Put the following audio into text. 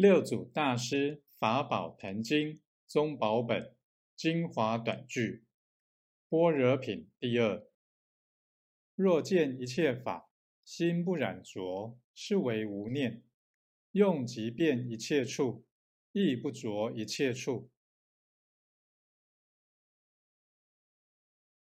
六祖大师法宝坛经宗宝本精华短句般若品第二。若见一切法心不染浊，是为无念；用即变一切处，亦不着一切处。